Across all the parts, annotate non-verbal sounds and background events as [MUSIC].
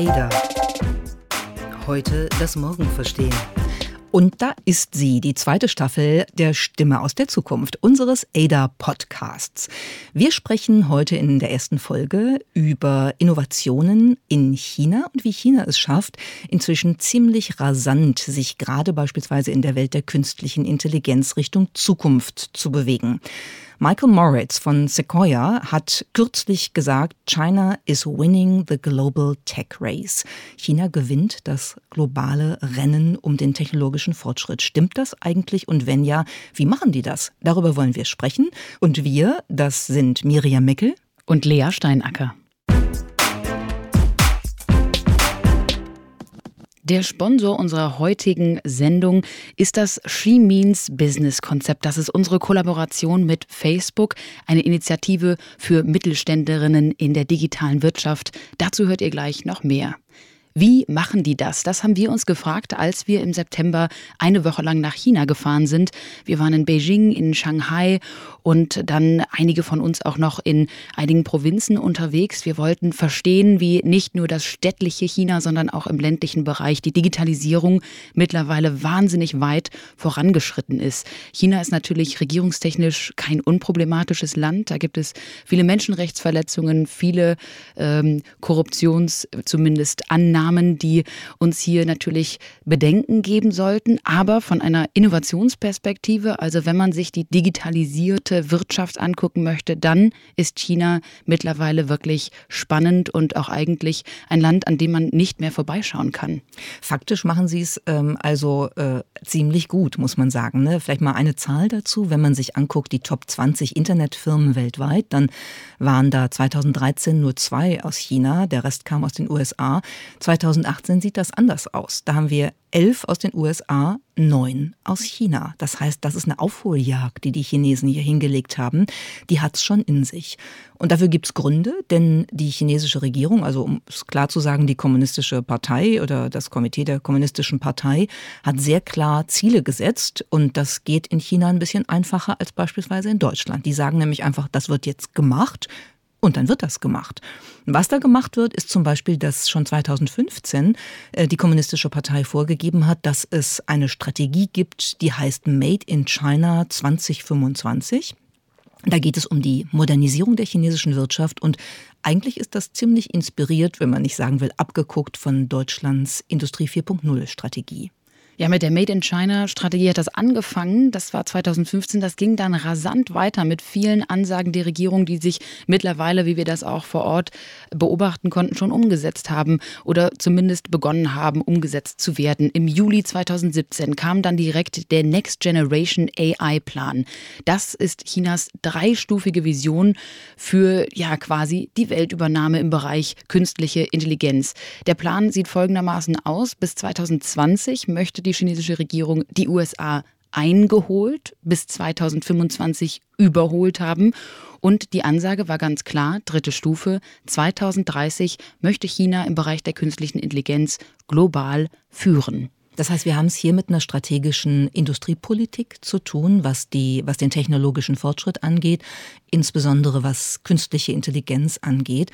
Ada. Heute das Morgen verstehen. Und da ist sie, die zweite Staffel der Stimme aus der Zukunft, unseres ADA-Podcasts. Wir sprechen heute in der ersten Folge über Innovationen in China und wie China es schafft, inzwischen ziemlich rasant sich gerade beispielsweise in der Welt der künstlichen Intelligenz Richtung Zukunft zu bewegen. Michael Moritz von Sequoia hat kürzlich gesagt, China is winning the global tech race. China gewinnt das globale Rennen um den technologischen Fortschritt. Stimmt das eigentlich? Und wenn ja, wie machen die das? Darüber wollen wir sprechen. Und wir, das sind Miriam Mickel und Lea Steinacker. Der Sponsor unserer heutigen Sendung ist das She Means Business Konzept. Das ist unsere Kollaboration mit Facebook, eine Initiative für Mittelständlerinnen in der digitalen Wirtschaft. Dazu hört ihr gleich noch mehr. Wie machen die das? Das haben wir uns gefragt, als wir im September eine Woche lang nach China gefahren sind. Wir waren in Beijing, in Shanghai und dann einige von uns auch noch in einigen Provinzen unterwegs. Wir wollten verstehen, wie nicht nur das städtliche China, sondern auch im ländlichen Bereich die Digitalisierung mittlerweile wahnsinnig weit vorangeschritten ist. China ist natürlich regierungstechnisch kein unproblematisches Land. Da gibt es viele Menschenrechtsverletzungen, viele ähm, Korruptions, zumindest Annahmen Namen, die uns hier natürlich Bedenken geben sollten, aber von einer Innovationsperspektive, also wenn man sich die digitalisierte Wirtschaft angucken möchte, dann ist China mittlerweile wirklich spannend und auch eigentlich ein Land, an dem man nicht mehr vorbeischauen kann. Faktisch machen sie es ähm, also äh, ziemlich gut, muss man sagen. Ne? Vielleicht mal eine Zahl dazu. Wenn man sich anguckt, die Top 20 Internetfirmen weltweit, dann waren da 2013 nur zwei aus China, der Rest kam aus den USA. 2018 sieht das anders aus. Da haben wir elf aus den USA, neun aus China. Das heißt, das ist eine Aufholjagd, die die Chinesen hier hingelegt haben. Die hat es schon in sich. Und dafür gibt es Gründe, denn die chinesische Regierung, also um es klar zu sagen, die kommunistische Partei oder das Komitee der kommunistischen Partei hat sehr klar Ziele gesetzt. Und das geht in China ein bisschen einfacher als beispielsweise in Deutschland. Die sagen nämlich einfach, das wird jetzt gemacht. Und dann wird das gemacht. Was da gemacht wird, ist zum Beispiel, dass schon 2015 äh, die Kommunistische Partei vorgegeben hat, dass es eine Strategie gibt, die heißt Made in China 2025. Da geht es um die Modernisierung der chinesischen Wirtschaft und eigentlich ist das ziemlich inspiriert, wenn man nicht sagen will, abgeguckt von Deutschlands Industrie 4.0 Strategie. Ja, mit der Made in China Strategie hat das angefangen. Das war 2015. Das ging dann rasant weiter mit vielen Ansagen der Regierung, die sich mittlerweile, wie wir das auch vor Ort beobachten konnten, schon umgesetzt haben oder zumindest begonnen haben, umgesetzt zu werden. Im Juli 2017 kam dann direkt der Next Generation AI Plan. Das ist Chinas dreistufige Vision für ja quasi die Weltübernahme im Bereich künstliche Intelligenz. Der Plan sieht folgendermaßen aus. Bis 2020 möchte die die chinesische Regierung die USA eingeholt, bis 2025 überholt haben. Und die Ansage war ganz klar, dritte Stufe, 2030 möchte China im Bereich der künstlichen Intelligenz global führen. Das heißt, wir haben es hier mit einer strategischen Industriepolitik zu tun, was, die, was den technologischen Fortschritt angeht, insbesondere was künstliche Intelligenz angeht.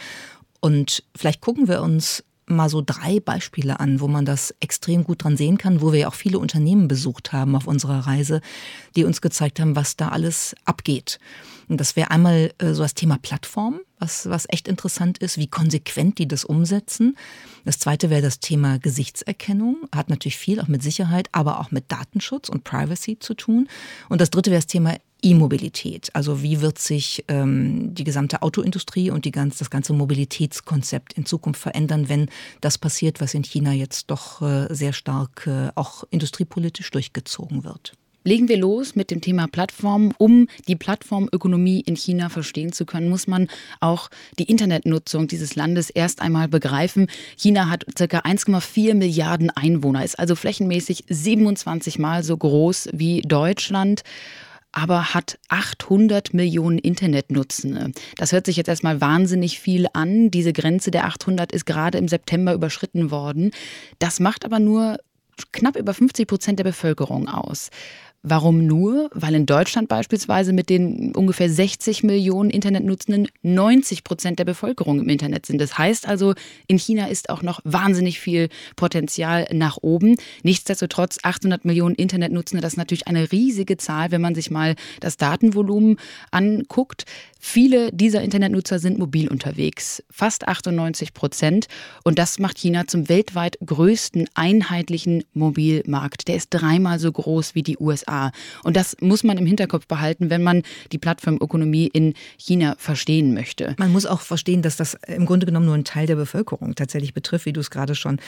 Und vielleicht gucken wir uns mal so drei Beispiele an, wo man das extrem gut dran sehen kann, wo wir ja auch viele Unternehmen besucht haben auf unserer Reise, die uns gezeigt haben, was da alles abgeht. Und das wäre einmal äh, so das Thema Plattform, was, was echt interessant ist, wie konsequent die das umsetzen. Das zweite wäre das Thema Gesichtserkennung, hat natürlich viel auch mit Sicherheit, aber auch mit Datenschutz und Privacy zu tun. Und das dritte wäre das Thema E-Mobilität. Also wie wird sich ähm, die gesamte Autoindustrie und die ganz, das ganze Mobilitätskonzept in Zukunft verändern, wenn das passiert, was in China jetzt doch äh, sehr stark äh, auch industriepolitisch durchgezogen wird. Legen wir los mit dem Thema Plattform. Um die Plattformökonomie in China verstehen zu können, muss man auch die Internetnutzung dieses Landes erst einmal begreifen. China hat ca. 1,4 Milliarden Einwohner, ist also flächenmäßig 27 Mal so groß wie Deutschland aber hat 800 Millionen Internetnutzende. Das hört sich jetzt erstmal wahnsinnig viel an. Diese Grenze der 800 ist gerade im September überschritten worden. Das macht aber nur knapp über 50 Prozent der Bevölkerung aus. Warum nur? Weil in Deutschland beispielsweise mit den ungefähr 60 Millionen Internetnutzenden 90 Prozent der Bevölkerung im Internet sind. Das heißt also, in China ist auch noch wahnsinnig viel Potenzial nach oben. Nichtsdestotrotz 800 Millionen Internetnutzende, das ist natürlich eine riesige Zahl, wenn man sich mal das Datenvolumen anguckt. Viele dieser Internetnutzer sind mobil unterwegs, fast 98 Prozent. Und das macht China zum weltweit größten einheitlichen Mobilmarkt. Der ist dreimal so groß wie die USA. Und das muss man im Hinterkopf behalten, wenn man die Plattformökonomie in China verstehen möchte. Man muss auch verstehen, dass das im Grunde genommen nur einen Teil der Bevölkerung tatsächlich betrifft, wie du es gerade schon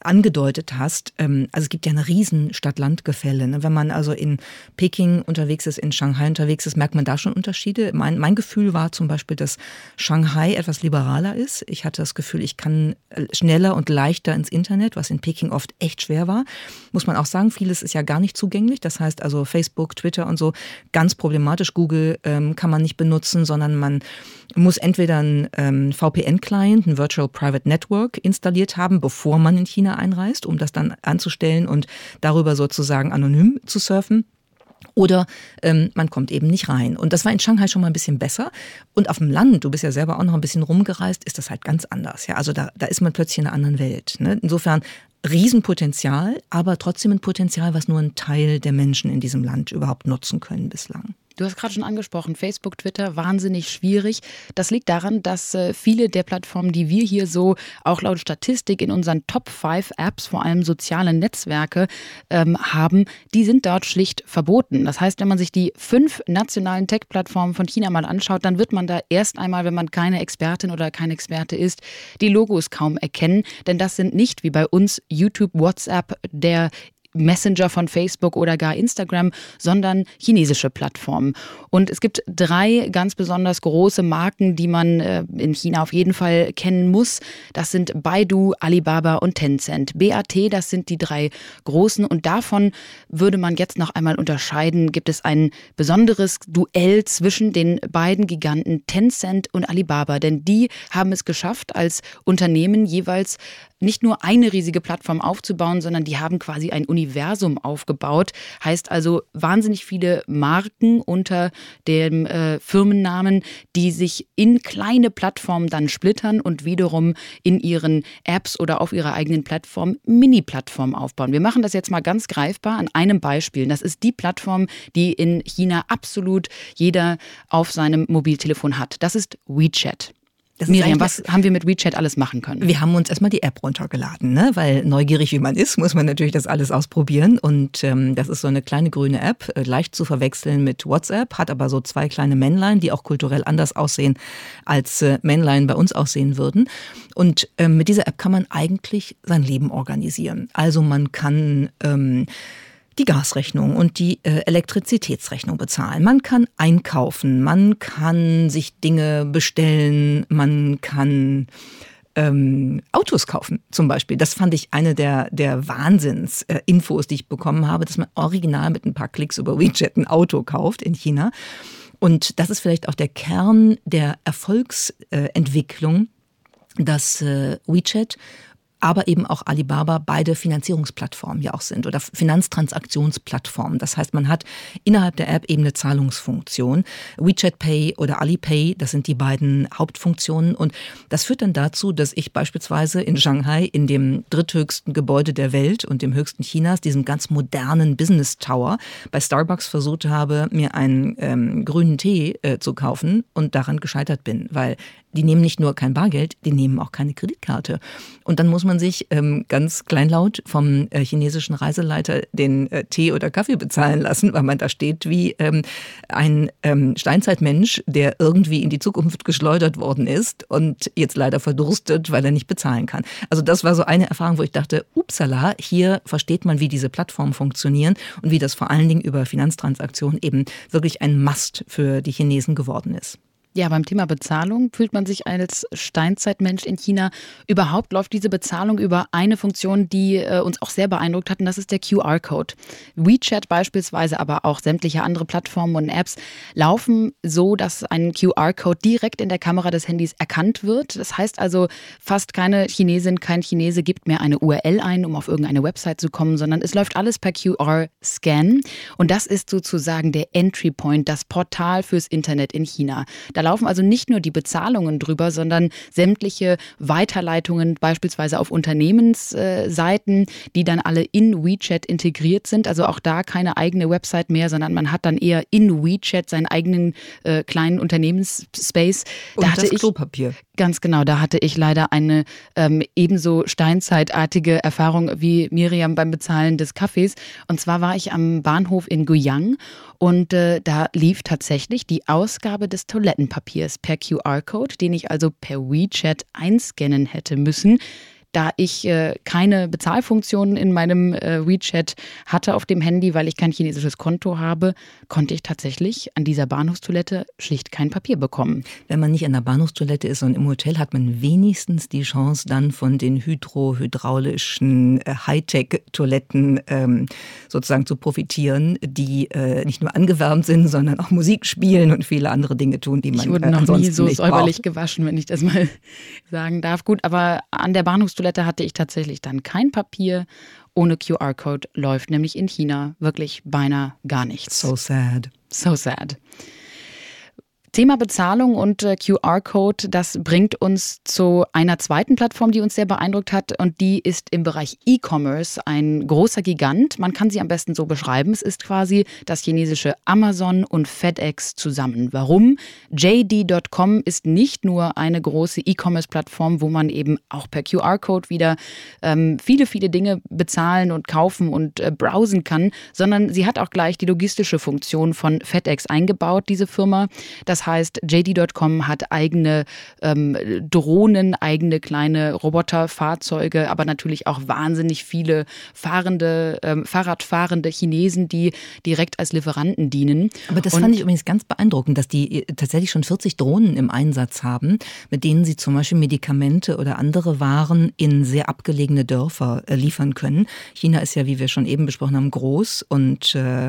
angedeutet hast. Ähm, also es gibt ja eine riesen Stadt-Land-Gefälle. Ne? Wenn man also in Peking unterwegs ist, in Shanghai unterwegs ist, merkt man da schon Unterschiede. Mein, mein Gefühl Gefühl war zum Beispiel, dass Shanghai etwas liberaler ist. Ich hatte das Gefühl, ich kann äh, schneller und leichter ins Internet, was in Peking oft echt schwer war. Muss man auch sagen, vieles ist ja gar nicht zugänglich. Das heißt also Facebook, Twitter und so ganz problematisch. Google ähm, kann man nicht benutzen, sondern man muss entweder ein ähm, VPN-Client, ein Virtual Private Network installiert haben, bevor man in China einreist, um das dann anzustellen und darüber sozusagen anonym zu surfen. Oder ähm, man kommt eben nicht rein. Und das war in Shanghai schon mal ein bisschen besser. Und auf dem Land, du bist ja selber auch noch ein bisschen rumgereist, ist das halt ganz anders. Ja, also da, da ist man plötzlich in einer anderen Welt. Ne? Insofern Riesenpotenzial, aber trotzdem ein Potenzial, was nur ein Teil der Menschen in diesem Land überhaupt nutzen können bislang. Du hast gerade schon angesprochen, Facebook, Twitter, wahnsinnig schwierig. Das liegt daran, dass äh, viele der Plattformen, die wir hier so auch laut Statistik in unseren Top 5 Apps, vor allem soziale Netzwerke, ähm, haben, die sind dort schlicht verboten. Das heißt, wenn man sich die fünf nationalen Tech-Plattformen von China mal anschaut, dann wird man da erst einmal, wenn man keine Expertin oder kein Experte ist, die Logos kaum erkennen. Denn das sind nicht wie bei uns YouTube, WhatsApp, der Messenger von Facebook oder gar Instagram, sondern chinesische Plattformen. Und es gibt drei ganz besonders große Marken, die man äh, in China auf jeden Fall kennen muss. Das sind Baidu, Alibaba und Tencent. BAT, das sind die drei großen. Und davon würde man jetzt noch einmal unterscheiden. Gibt es ein besonderes Duell zwischen den beiden Giganten Tencent und Alibaba? Denn die haben es geschafft, als Unternehmen jeweils nicht nur eine riesige Plattform aufzubauen, sondern die haben quasi ein Universum aufgebaut. Heißt also wahnsinnig viele Marken unter dem äh, Firmennamen, die sich in kleine Plattformen dann splittern und wiederum in ihren Apps oder auf ihrer eigenen Plattform Mini-Plattformen aufbauen. Wir machen das jetzt mal ganz greifbar an einem Beispiel. Das ist die Plattform, die in China absolut jeder auf seinem Mobiltelefon hat. Das ist WeChat. Miriam, was haben wir mit WeChat alles machen können? Wir haben uns erstmal die App runtergeladen, ne? weil neugierig wie man ist, muss man natürlich das alles ausprobieren. Und ähm, das ist so eine kleine grüne App, äh, leicht zu verwechseln mit WhatsApp, hat aber so zwei kleine Männlein, die auch kulturell anders aussehen, als äh, Männlein bei uns aussehen würden. Und ähm, mit dieser App kann man eigentlich sein Leben organisieren. Also man kann ähm, die Gasrechnung und die äh, Elektrizitätsrechnung bezahlen. Man kann einkaufen, man kann sich Dinge bestellen, man kann ähm, Autos kaufen zum Beispiel. Das fand ich eine der, der Wahnsinns-Infos, äh, die ich bekommen habe, dass man original mit ein paar Klicks über WeChat ein Auto kauft in China. Und das ist vielleicht auch der Kern der Erfolgsentwicklung, dass äh, WeChat aber eben auch Alibaba beide Finanzierungsplattformen ja auch sind oder Finanztransaktionsplattformen. Das heißt, man hat innerhalb der App eben eine Zahlungsfunktion. WeChat Pay oder Alipay, das sind die beiden Hauptfunktionen. Und das führt dann dazu, dass ich beispielsweise in Shanghai in dem dritthöchsten Gebäude der Welt und dem höchsten Chinas, diesem ganz modernen Business Tower, bei Starbucks versucht habe, mir einen ähm, grünen Tee äh, zu kaufen und daran gescheitert bin, weil die nehmen nicht nur kein Bargeld, die nehmen auch keine Kreditkarte. Und dann muss man sich ähm, ganz kleinlaut vom äh, chinesischen Reiseleiter den äh, Tee oder Kaffee bezahlen lassen, weil man da steht wie ähm, ein ähm, Steinzeitmensch, der irgendwie in die Zukunft geschleudert worden ist und jetzt leider verdurstet, weil er nicht bezahlen kann. Also das war so eine Erfahrung, wo ich dachte, upsala, hier versteht man, wie diese Plattformen funktionieren und wie das vor allen Dingen über Finanztransaktionen eben wirklich ein Must für die Chinesen geworden ist. Ja, beim Thema Bezahlung fühlt man sich als Steinzeitmensch in China. Überhaupt läuft diese Bezahlung über eine Funktion, die äh, uns auch sehr beeindruckt hat, und das ist der QR-Code. WeChat beispielsweise, aber auch sämtliche andere Plattformen und Apps laufen so, dass ein QR-Code direkt in der Kamera des Handys erkannt wird. Das heißt also, fast keine Chinesin, kein Chinese gibt mehr eine URL ein, um auf irgendeine Website zu kommen, sondern es läuft alles per QR-Scan. Und das ist sozusagen der Entry Point, das Portal fürs Internet in China. Da laufen also nicht nur die Bezahlungen drüber, sondern sämtliche Weiterleitungen beispielsweise auf Unternehmensseiten, die dann alle in WeChat integriert sind. Also auch da keine eigene Website mehr, sondern man hat dann eher in WeChat seinen eigenen äh, kleinen Unternehmensspace. Da Und hatte das ich, Klopapier. Ganz genau, da hatte ich leider eine ähm, ebenso steinzeitartige Erfahrung wie Miriam beim Bezahlen des Kaffees. Und zwar war ich am Bahnhof in Guyang und äh, da lief tatsächlich die Ausgabe des Toilettenpapiers per QR-Code, den ich also per WeChat einscannen hätte müssen. Da ich äh, keine Bezahlfunktionen in meinem äh, WeChat hatte auf dem Handy, weil ich kein chinesisches Konto habe, konnte ich tatsächlich an dieser Bahnhofstoilette schlicht kein Papier bekommen. Wenn man nicht an der Bahnhofstoilette ist, sondern im Hotel, hat man wenigstens die Chance, dann von den hydrohydraulischen äh, Hightech-Toiletten ähm, sozusagen zu profitieren, die äh, nicht nur angewärmt sind, sondern auch Musik spielen und viele andere Dinge tun, die man ich wurde äh, noch nie so säuberlich gewaschen, wenn ich das mal [LAUGHS] sagen darf. Gut, aber an der Bahnhofstoilette Toilette hatte ich tatsächlich dann kein Papier. Ohne QR-Code läuft nämlich in China wirklich beinahe gar nichts. So sad. So sad. Thema Bezahlung und äh, QR-Code, das bringt uns zu einer zweiten Plattform, die uns sehr beeindruckt hat. Und die ist im Bereich E-Commerce ein großer Gigant. Man kann sie am besten so beschreiben. Es ist quasi das chinesische Amazon und FedEx zusammen. Warum? JD.com ist nicht nur eine große E-Commerce-Plattform, wo man eben auch per QR-Code wieder ähm, viele, viele Dinge bezahlen und kaufen und äh, browsen kann, sondern sie hat auch gleich die logistische Funktion von FedEx eingebaut, diese Firma. Das heißt, JD.com hat eigene ähm, Drohnen, eigene kleine Roboterfahrzeuge, aber natürlich auch wahnsinnig viele fahrende, ähm, Fahrradfahrende Chinesen, die direkt als Lieferanten dienen. Aber das Und fand ich übrigens ganz beeindruckend, dass die äh, tatsächlich schon 40 Drohnen im Einsatz haben, mit denen sie zum Beispiel Medikamente oder andere Waren in sehr abgelegene Dörfer äh, liefern können. China ist ja, wie wir schon eben besprochen haben, groß und äh,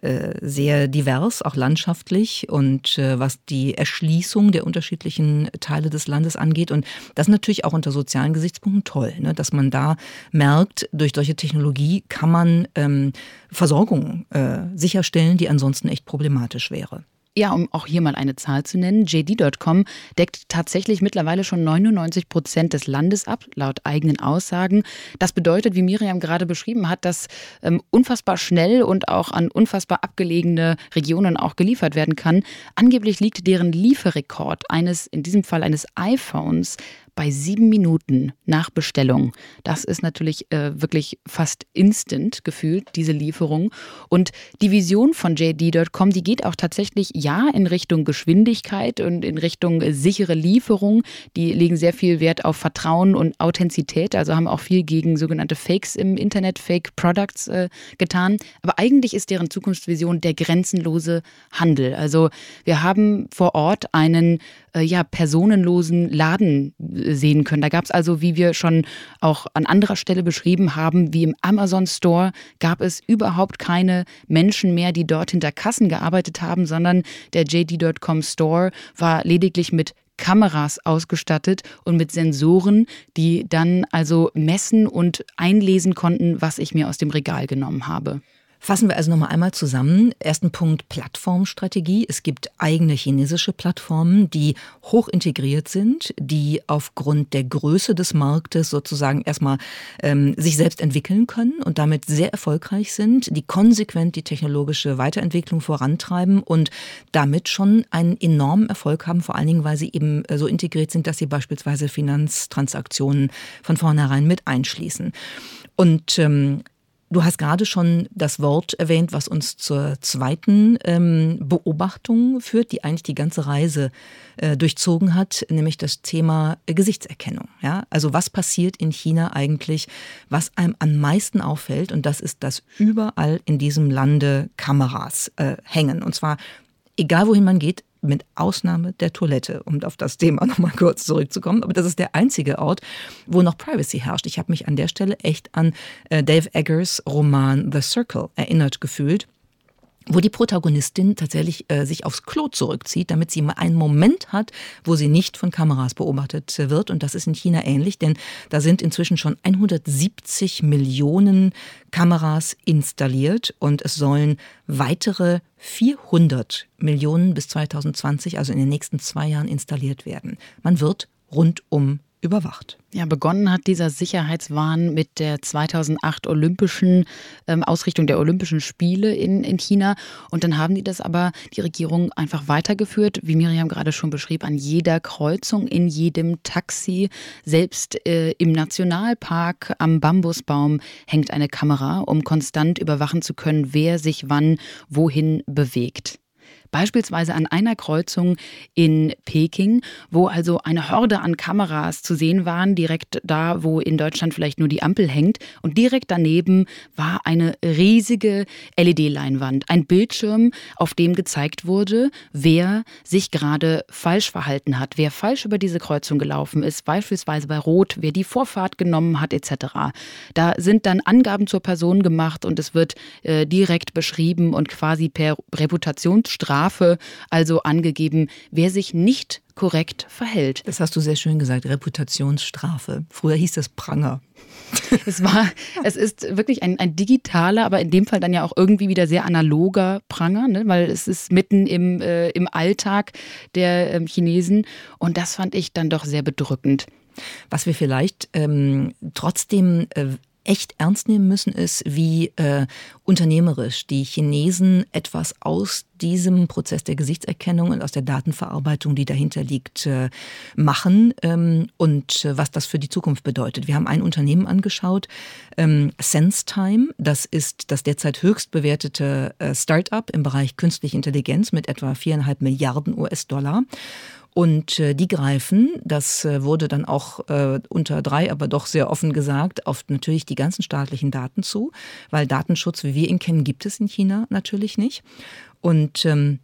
äh sehr divers, auch landschaftlich und äh, was die Erschließung der unterschiedlichen Teile des Landes angeht. Und das natürlich auch unter sozialen Gesichtspunkten toll, ne? dass man da merkt, durch solche Technologie kann man ähm, Versorgung äh, sicherstellen, die ansonsten echt problematisch wäre. Ja, um auch hier mal eine Zahl zu nennen, JD.com deckt tatsächlich mittlerweile schon 99 Prozent des Landes ab, laut eigenen Aussagen. Das bedeutet, wie Miriam gerade beschrieben hat, dass ähm, unfassbar schnell und auch an unfassbar abgelegene Regionen auch geliefert werden kann. Angeblich liegt deren Lieferrekord eines, in diesem Fall eines iPhones, bei sieben Minuten nach Bestellung. Das ist natürlich äh, wirklich fast instant gefühlt, diese Lieferung. Und die Vision von JD.com, die geht auch tatsächlich ja in Richtung Geschwindigkeit und in Richtung sichere Lieferung. Die legen sehr viel Wert auf Vertrauen und Authentizität, also haben auch viel gegen sogenannte Fakes im Internet, Fake Products äh, getan. Aber eigentlich ist deren Zukunftsvision der grenzenlose Handel. Also wir haben vor Ort einen äh, ja, personenlosen Laden sehen können. Da gab es also, wie wir schon auch an anderer Stelle beschrieben haben, wie im Amazon Store, gab es überhaupt keine Menschen mehr, die dort hinter Kassen gearbeitet haben, sondern der JD.com Store war lediglich mit Kameras ausgestattet und mit Sensoren, die dann also messen und einlesen konnten, was ich mir aus dem Regal genommen habe. Fassen wir also nochmal einmal zusammen. Ersten Punkt Plattformstrategie. Es gibt eigene chinesische Plattformen, die hoch integriert sind, die aufgrund der Größe des Marktes sozusagen erstmal ähm, sich selbst entwickeln können und damit sehr erfolgreich sind, die konsequent die technologische Weiterentwicklung vorantreiben und damit schon einen enormen Erfolg haben, vor allen Dingen, weil sie eben äh, so integriert sind, dass sie beispielsweise Finanztransaktionen von vornherein mit einschließen. Und ähm, Du hast gerade schon das Wort erwähnt, was uns zur zweiten ähm, Beobachtung führt, die eigentlich die ganze Reise äh, durchzogen hat, nämlich das Thema äh, Gesichtserkennung. Ja? Also was passiert in China eigentlich, was einem am meisten auffällt, und das ist, dass überall in diesem Lande Kameras äh, hängen. Und zwar, egal wohin man geht, mit Ausnahme der Toilette, um auf das Thema [LAUGHS] nochmal kurz zurückzukommen. Aber das ist der einzige Ort, wo noch Privacy herrscht. Ich habe mich an der Stelle echt an äh, Dave Eggers Roman The Circle erinnert gefühlt wo die Protagonistin tatsächlich äh, sich aufs Klo zurückzieht, damit sie mal einen Moment hat, wo sie nicht von Kameras beobachtet wird. Und das ist in China ähnlich, denn da sind inzwischen schon 170 Millionen Kameras installiert und es sollen weitere 400 Millionen bis 2020, also in den nächsten zwei Jahren, installiert werden. Man wird rundum überwacht. Ja, begonnen hat dieser Sicherheitswahn mit der 2008 olympischen ähm, Ausrichtung der Olympischen Spiele in, in China. Und dann haben die das aber, die Regierung, einfach weitergeführt, wie Miriam gerade schon beschrieb, an jeder Kreuzung, in jedem Taxi. Selbst äh, im Nationalpark am Bambusbaum hängt eine Kamera, um konstant überwachen zu können, wer sich wann wohin bewegt. Beispielsweise an einer Kreuzung in Peking, wo also eine Horde an Kameras zu sehen waren, direkt da, wo in Deutschland vielleicht nur die Ampel hängt. Und direkt daneben war eine riesige LED-Leinwand, ein Bildschirm, auf dem gezeigt wurde, wer sich gerade falsch verhalten hat, wer falsch über diese Kreuzung gelaufen ist, beispielsweise bei Rot, wer die Vorfahrt genommen hat, etc. Da sind dann Angaben zur Person gemacht und es wird äh, direkt beschrieben und quasi per Reputationsstrafe Strafe also angegeben, wer sich nicht korrekt verhält. Das hast du sehr schön gesagt, Reputationsstrafe. Früher hieß das Pranger. [LAUGHS] Es war, es ist wirklich ein, ein digitaler, aber in dem Fall dann ja auch irgendwie wieder sehr analoger Pranger, ne? weil es ist mitten im, äh, im Alltag der ähm, Chinesen und das fand ich dann doch sehr bedrückend. Was wir vielleicht ähm, trotzdem äh, echt ernst nehmen müssen, ist, wie äh, unternehmerisch die Chinesen etwas aus diesem Prozess der Gesichtserkennung und aus der Datenverarbeitung, die dahinter liegt, äh, machen ähm, und äh, was das für die Zukunft bedeutet. Wir haben ein Unternehmen angeschaut, ähm, SenseTime. Das ist das derzeit höchst bewertete äh, Start-up im Bereich künstliche Intelligenz mit etwa viereinhalb Milliarden US-Dollar. Und äh, die greifen, das äh, wurde dann auch äh, unter drei, aber doch sehr offen gesagt, auf natürlich die ganzen staatlichen Daten zu, weil Datenschutz, wie wir ihn kennen, gibt es in China natürlich nicht. Und ähm,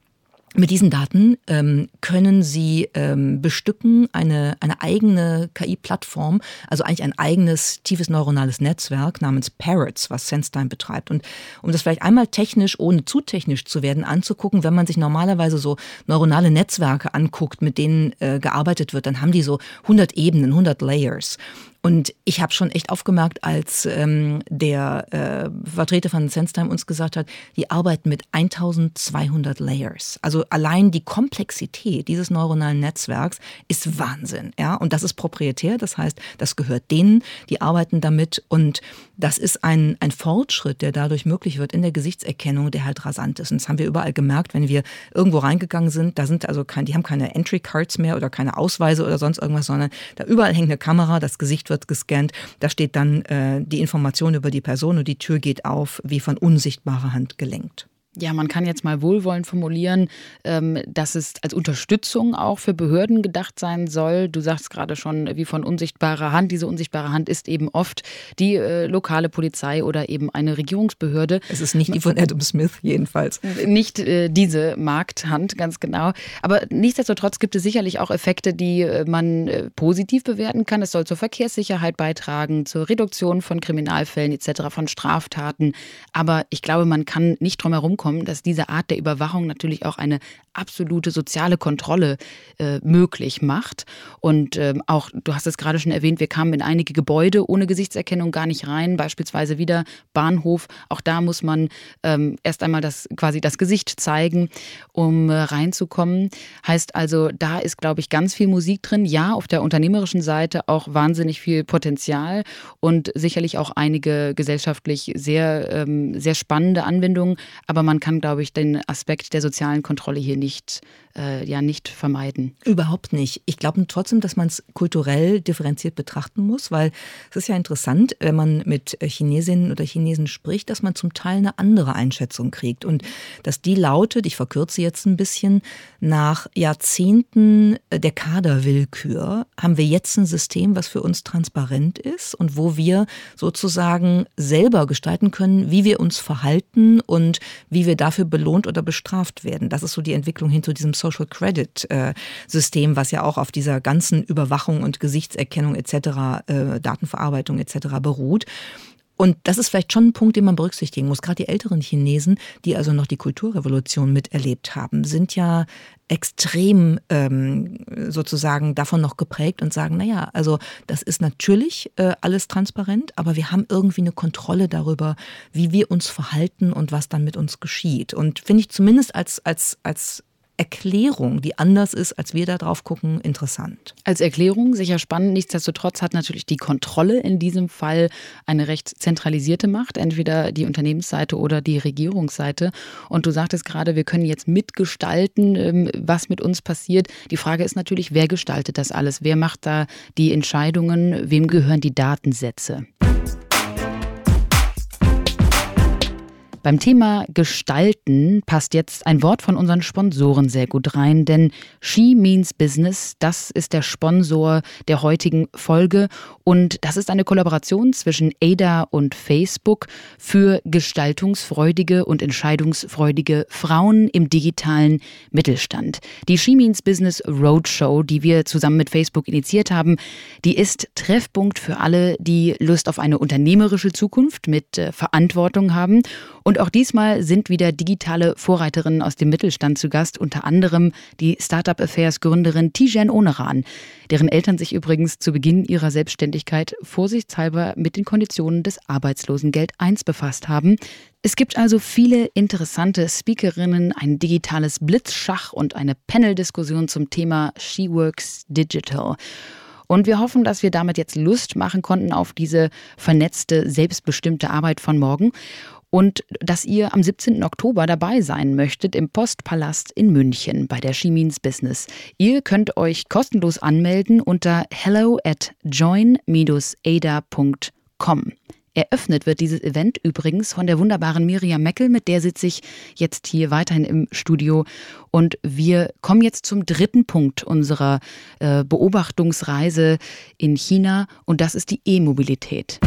mit diesen Daten ähm, können Sie ähm, bestücken eine, eine eigene KI-Plattform, also eigentlich ein eigenes tiefes neuronales Netzwerk namens Parrots, was SenseTime betreibt. Und um das vielleicht einmal technisch, ohne zu technisch zu werden, anzugucken, wenn man sich normalerweise so neuronale Netzwerke anguckt, mit denen äh, gearbeitet wird, dann haben die so 100 Ebenen, 100 Layers. Und ich habe schon echt aufgemerkt, als ähm, der äh, Vertreter von SenseTime uns gesagt hat, die arbeiten mit 1200 Layers. Also allein die Komplexität dieses neuronalen Netzwerks ist Wahnsinn. Ja? Und das ist proprietär, das heißt, das gehört denen, die arbeiten damit. Und das ist ein, ein Fortschritt, der dadurch möglich wird in der Gesichtserkennung, der halt rasant ist. Und das haben wir überall gemerkt, wenn wir irgendwo reingegangen sind. Da sind also kein, die haben keine Entry Cards mehr oder keine Ausweise oder sonst irgendwas, sondern da überall hängt eine Kamera, das Gesicht wird gescannt, da steht dann äh, die Information über die Person und die Tür geht auf, wie von unsichtbarer Hand gelenkt ja, man kann jetzt mal wohlwollend formulieren, ähm, dass es als Unterstützung auch für Behörden gedacht sein soll. Du sagst gerade schon, wie von unsichtbarer Hand. Diese unsichtbare Hand ist eben oft die äh, lokale Polizei oder eben eine Regierungsbehörde. Es ist nicht die von Adam Smith jedenfalls. Nicht äh, diese Markthand, ganz genau. Aber nichtsdestotrotz gibt es sicherlich auch Effekte, die äh, man positiv bewerten kann. Es soll zur Verkehrssicherheit beitragen, zur Reduktion von Kriminalfällen etc., von Straftaten. Aber ich glaube, man kann nicht drum herum kommen, kommen, dass diese Art der Überwachung natürlich auch eine absolute soziale Kontrolle äh, möglich macht. Und ähm, auch, du hast es gerade schon erwähnt, wir kamen in einige Gebäude ohne Gesichtserkennung gar nicht rein, beispielsweise wieder Bahnhof. Auch da muss man ähm, erst einmal das quasi das Gesicht zeigen, um äh, reinzukommen. Heißt also, da ist, glaube ich, ganz viel Musik drin. Ja, auf der unternehmerischen Seite auch wahnsinnig viel Potenzial und sicherlich auch einige gesellschaftlich sehr, ähm, sehr spannende Anwendungen. Aber man kann, glaube ich, den Aspekt der sozialen Kontrolle hier nicht, nicht äh, ja, nicht vermeiden. Überhaupt nicht. Ich glaube trotzdem, dass man es kulturell differenziert betrachten muss, weil es ist ja interessant, wenn man mit Chinesinnen oder Chinesen spricht, dass man zum Teil eine andere Einschätzung kriegt und dass die lautet, ich verkürze jetzt ein bisschen, nach Jahrzehnten der Kaderwillkür haben wir jetzt ein System, was für uns transparent ist und wo wir sozusagen selber gestalten können, wie wir uns verhalten und wie wir dafür belohnt oder bestraft werden. Das ist so die Entwicklung hin zu diesem Social Credit äh, System, was ja auch auf dieser ganzen Überwachung und Gesichtserkennung etc., äh, Datenverarbeitung etc. beruht. Und das ist vielleicht schon ein Punkt, den man berücksichtigen muss. Gerade die älteren Chinesen, die also noch die Kulturrevolution miterlebt haben, sind ja extrem ähm, sozusagen davon noch geprägt und sagen, naja, also das ist natürlich äh, alles transparent, aber wir haben irgendwie eine Kontrolle darüber, wie wir uns verhalten und was dann mit uns geschieht. Und finde ich zumindest als, als, als Erklärung, die anders ist, als wir da drauf gucken, interessant. Als Erklärung sicher spannend. Nichtsdestotrotz hat natürlich die Kontrolle in diesem Fall eine recht zentralisierte Macht, entweder die Unternehmensseite oder die Regierungsseite. Und du sagtest gerade, wir können jetzt mitgestalten, ähm, was mit uns passiert. Die Frage ist natürlich, wer gestaltet das alles? Wer macht da die Entscheidungen? Wem gehören die Datensätze? Beim Thema Gestalten passt jetzt ein Wort von unseren Sponsoren sehr gut rein, denn She Means Business, das ist der Sponsor der heutigen Folge und das ist eine Kollaboration zwischen Ada und Facebook für gestaltungsfreudige und entscheidungsfreudige Frauen im digitalen Mittelstand. Die She Means Business Roadshow, die wir zusammen mit Facebook initiiert haben, die ist Treffpunkt für alle, die Lust auf eine unternehmerische Zukunft mit äh, Verantwortung haben und auch diesmal sind wieder digitale Vorreiterinnen aus dem Mittelstand zu Gast, unter anderem die Startup Affairs Gründerin Tijen Oneran, deren Eltern sich übrigens zu Beginn ihrer Selbstständigkeit vorsichtshalber mit den Konditionen des Arbeitslosengeld 1 befasst haben. Es gibt also viele interessante Speakerinnen, ein digitales Blitzschach und eine Panel-Diskussion zum Thema She Works Digital. Und wir hoffen, dass wir damit jetzt Lust machen konnten auf diese vernetzte, selbstbestimmte Arbeit von morgen und dass ihr am 17. Oktober dabei sein möchtet im Postpalast in München bei der Chemins Business. Ihr könnt euch kostenlos anmelden unter hello at join-ada.com. Eröffnet wird dieses Event übrigens von der wunderbaren Miriam Meckel, mit der sitze ich jetzt hier weiterhin im Studio. Und wir kommen jetzt zum dritten Punkt unserer äh, Beobachtungsreise in China und das ist die E-Mobilität.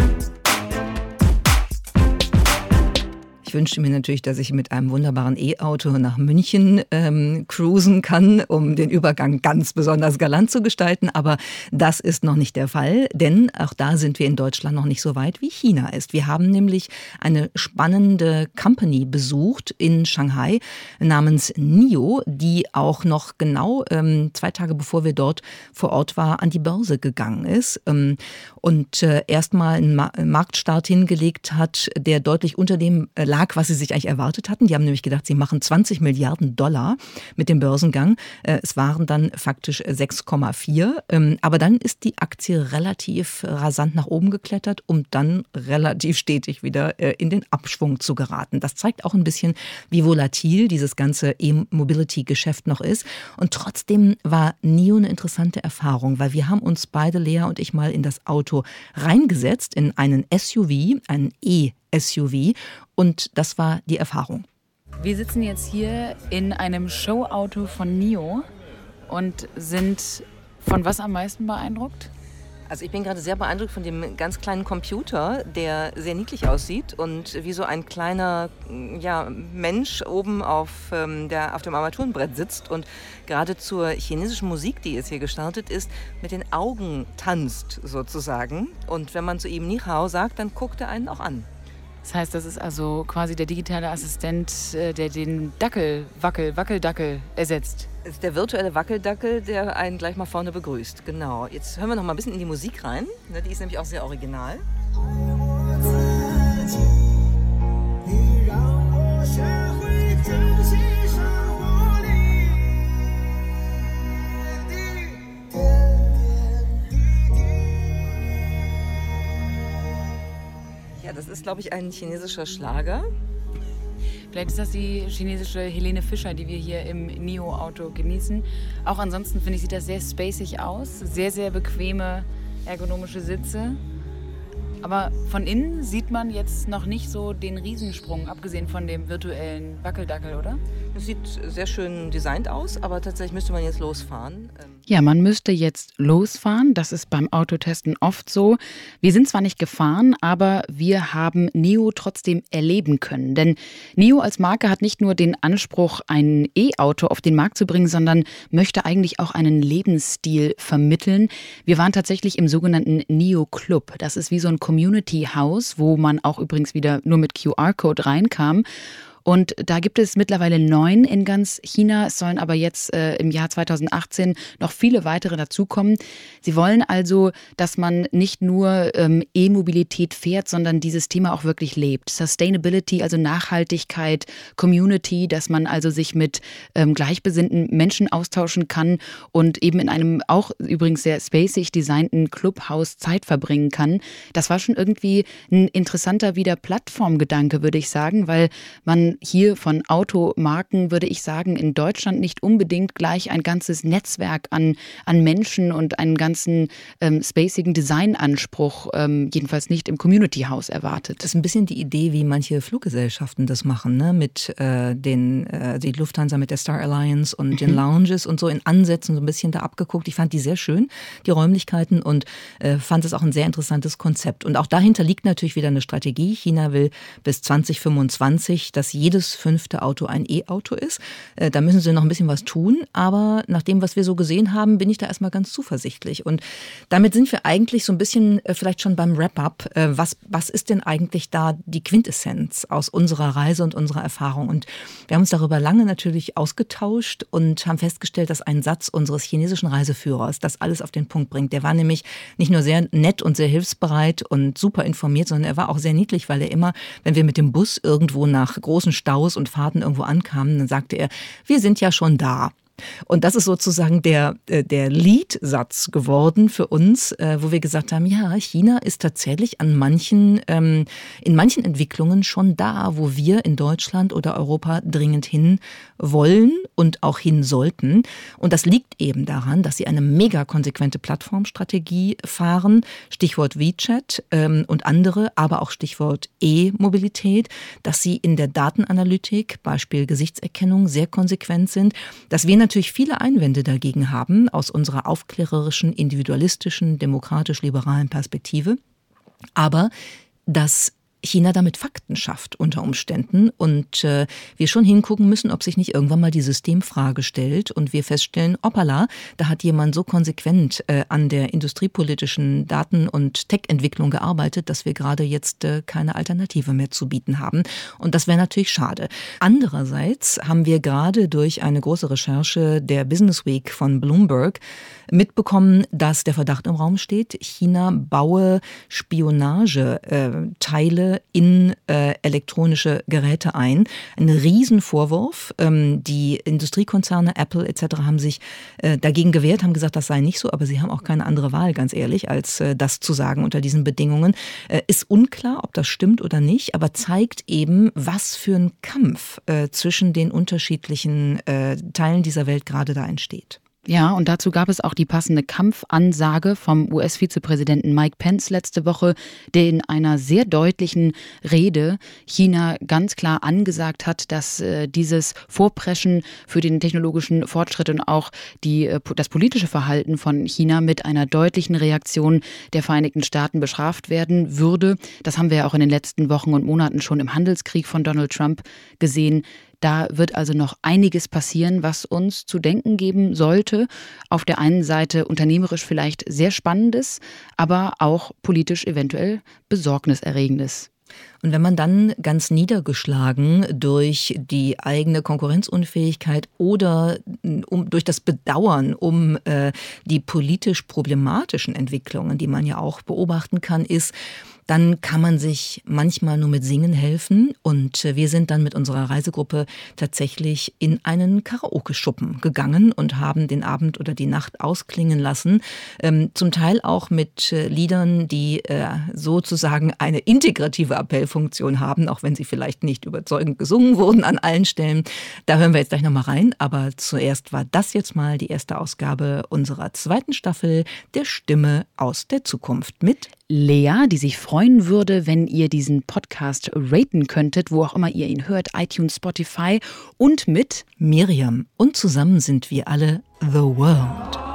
Wünschte mir natürlich, dass ich mit einem wunderbaren E-Auto nach München ähm, cruisen kann, um den Übergang ganz besonders galant zu gestalten. Aber das ist noch nicht der Fall, denn auch da sind wir in Deutschland noch nicht so weit, wie China ist. Wir haben nämlich eine spannende Company besucht in Shanghai namens NIO, die auch noch genau ähm, zwei Tage bevor wir dort vor Ort waren, an die Börse gegangen ist ähm, und äh, erstmal einen Ma Marktstart hingelegt hat, der deutlich unter dem äh, lag, was sie sich eigentlich erwartet hatten. Die haben nämlich gedacht, sie machen 20 Milliarden Dollar mit dem Börsengang. Äh, es waren dann faktisch 6,4. Ähm, aber dann ist die Aktie relativ rasant nach oben geklettert, um dann relativ stetig wieder äh, in den Abschwung zu geraten. Das zeigt auch ein bisschen, wie volatil dieses ganze E-Mobility-Geschäft noch ist. Und trotzdem war NIO eine interessante Erfahrung, weil wir haben uns beide, Lea und ich, mal in das Auto reingesetzt, in einen SUV, einen E SUV und das war die Erfahrung. Wir sitzen jetzt hier in einem Showauto von NIO und sind von was am meisten beeindruckt? Also ich bin gerade sehr beeindruckt von dem ganz kleinen Computer, der sehr niedlich aussieht und wie so ein kleiner ja, Mensch oben auf, ähm, der, auf dem Armaturenbrett sitzt und gerade zur chinesischen Musik, die jetzt hier gestartet ist, mit den Augen tanzt sozusagen. Und wenn man zu ihm Ni Hao sagt, dann guckt er einen auch an. Das heißt, das ist also quasi der digitale Assistent, äh, der den Dackel, Wackel, Wackeldackel ersetzt. Das ist der virtuelle Wackeldackel, der einen gleich mal vorne begrüßt. Genau. Jetzt hören wir noch mal ein bisschen in die Musik rein. Ne, die ist nämlich auch sehr original. Das ist, glaube ich, ein chinesischer Schlager. Vielleicht ist das die chinesische Helene Fischer, die wir hier im NIO-Auto genießen. Auch ansonsten finde ich, sieht das sehr spacig aus. Sehr, sehr bequeme ergonomische Sitze. Aber von innen sieht man jetzt noch nicht so den Riesensprung, abgesehen von dem virtuellen Wackeldackel, oder? Es sieht sehr schön designt aus, aber tatsächlich müsste man jetzt losfahren. Ähm, ja, man müsste jetzt losfahren. Das ist beim Autotesten oft so. Wir sind zwar nicht gefahren, aber wir haben Neo trotzdem erleben können. Denn Neo als Marke hat nicht nur den Anspruch, ein E-Auto auf den Markt zu bringen, sondern möchte eigentlich auch einen Lebensstil vermitteln. Wir waren tatsächlich im sogenannten Neo Club. Das ist wie so ein Community House, wo man auch übrigens wieder nur mit QR-Code reinkam. Und da gibt es mittlerweile neun in ganz China. Es sollen aber jetzt äh, im Jahr 2018 noch viele weitere dazukommen. Sie wollen also, dass man nicht nur ähm, E-Mobilität fährt, sondern dieses Thema auch wirklich lebt. Sustainability, also Nachhaltigkeit, Community, dass man also sich mit ähm, gleichbesinnten Menschen austauschen kann und eben in einem auch übrigens sehr spacig designten Clubhaus Zeit verbringen kann. Das war schon irgendwie ein interessanter wieder Plattformgedanke, würde ich sagen, weil man hier von Automarken, würde ich sagen, in Deutschland nicht unbedingt gleich ein ganzes Netzwerk an, an Menschen und einen ganzen ähm, spacigen Designanspruch, ähm, jedenfalls nicht im Community House erwartet. Das ist ein bisschen die Idee, wie manche Fluggesellschaften das machen, ne? mit äh, den, äh, die Lufthansa mit der Star Alliance und mhm. den Lounges und so in Ansätzen so ein bisschen da abgeguckt. Ich fand die sehr schön, die Räumlichkeiten und äh, fand es auch ein sehr interessantes Konzept. Und auch dahinter liegt natürlich wieder eine Strategie. China will bis 2025, dass jedes fünfte Auto ein E-Auto ist. Äh, da müssen sie noch ein bisschen was tun. Aber nach dem, was wir so gesehen haben, bin ich da erstmal ganz zuversichtlich. Und damit sind wir eigentlich so ein bisschen äh, vielleicht schon beim Wrap-up. Äh, was, was ist denn eigentlich da die Quintessenz aus unserer Reise und unserer Erfahrung? Und wir haben uns darüber lange natürlich ausgetauscht und haben festgestellt, dass ein Satz unseres chinesischen Reiseführers das alles auf den Punkt bringt. Der war nämlich nicht nur sehr nett und sehr hilfsbereit und super informiert, sondern er war auch sehr niedlich, weil er immer, wenn wir mit dem Bus irgendwo nach großen großen Staus und Fahrten irgendwo ankamen, dann sagte er, wir sind ja schon da. Und das ist sozusagen der, äh, der Leadsatz geworden für uns, äh, wo wir gesagt haben, ja, China ist tatsächlich an manchen, ähm, in manchen Entwicklungen schon da, wo wir in Deutschland oder Europa dringend hin wollen und auch hin sollten. Und das liegt eben daran, dass sie eine mega konsequente Plattformstrategie fahren, Stichwort WeChat ähm, und andere, aber auch Stichwort E-Mobilität, dass sie in der Datenanalytik, Beispiel Gesichtserkennung, sehr konsequent sind, dass wir natürlich viele Einwände dagegen haben aus unserer aufklärerischen, individualistischen, demokratisch-liberalen Perspektive. Aber dass China damit Fakten schafft unter Umständen und äh, wir schon hingucken müssen, ob sich nicht irgendwann mal die Systemfrage stellt und wir feststellen, opala, da hat jemand so konsequent äh, an der industriepolitischen Daten- und Tech-Entwicklung gearbeitet, dass wir gerade jetzt äh, keine Alternative mehr zu bieten haben und das wäre natürlich schade. Andererseits haben wir gerade durch eine große Recherche der Business Week von Bloomberg mitbekommen, dass der Verdacht im Raum steht, China baue Spionageteile äh, in äh, elektronische Geräte ein. Ein Riesenvorwurf. Ähm, die Industriekonzerne Apple etc. haben sich äh, dagegen gewehrt, haben gesagt, das sei nicht so, aber sie haben auch keine andere Wahl, ganz ehrlich, als äh, das zu sagen unter diesen Bedingungen. Äh, ist unklar, ob das stimmt oder nicht, aber zeigt eben, was für ein Kampf äh, zwischen den unterschiedlichen Teilen dieser Welt gerade da entsteht. Ja, und dazu gab es auch die passende Kampfansage vom US-Vizepräsidenten Mike Pence letzte Woche, der in einer sehr deutlichen Rede China ganz klar angesagt hat, dass äh, dieses Vorpreschen für den technologischen Fortschritt und auch die, äh, das politische Verhalten von China mit einer deutlichen Reaktion der Vereinigten Staaten bestraft werden würde. Das haben wir ja auch in den letzten Wochen und Monaten schon im Handelskrieg von Donald Trump gesehen. Da wird also noch einiges passieren, was uns zu denken geben sollte. Auf der einen Seite unternehmerisch vielleicht sehr spannendes, aber auch politisch eventuell besorgniserregendes. Und wenn man dann ganz niedergeschlagen durch die eigene Konkurrenzunfähigkeit oder um, durch das Bedauern um äh, die politisch problematischen Entwicklungen, die man ja auch beobachten kann, ist, dann kann man sich manchmal nur mit Singen helfen. Und äh, wir sind dann mit unserer Reisegruppe tatsächlich in einen Karaoke-Schuppen gegangen und haben den Abend oder die Nacht ausklingen lassen. Ähm, zum Teil auch mit äh, Liedern, die äh, sozusagen eine integrative Appellfunktion haben, auch wenn sie vielleicht nicht überzeugend gesungen wurden an allen Stellen. Da hören wir jetzt gleich nochmal rein. Aber zuerst war das jetzt mal die erste Ausgabe unserer zweiten Staffel der Stimme aus der Zukunft mit Lea, die sich freuen würde, wenn ihr diesen Podcast raten könntet, wo auch immer ihr ihn hört, iTunes, Spotify und mit Miriam. Und zusammen sind wir alle The World.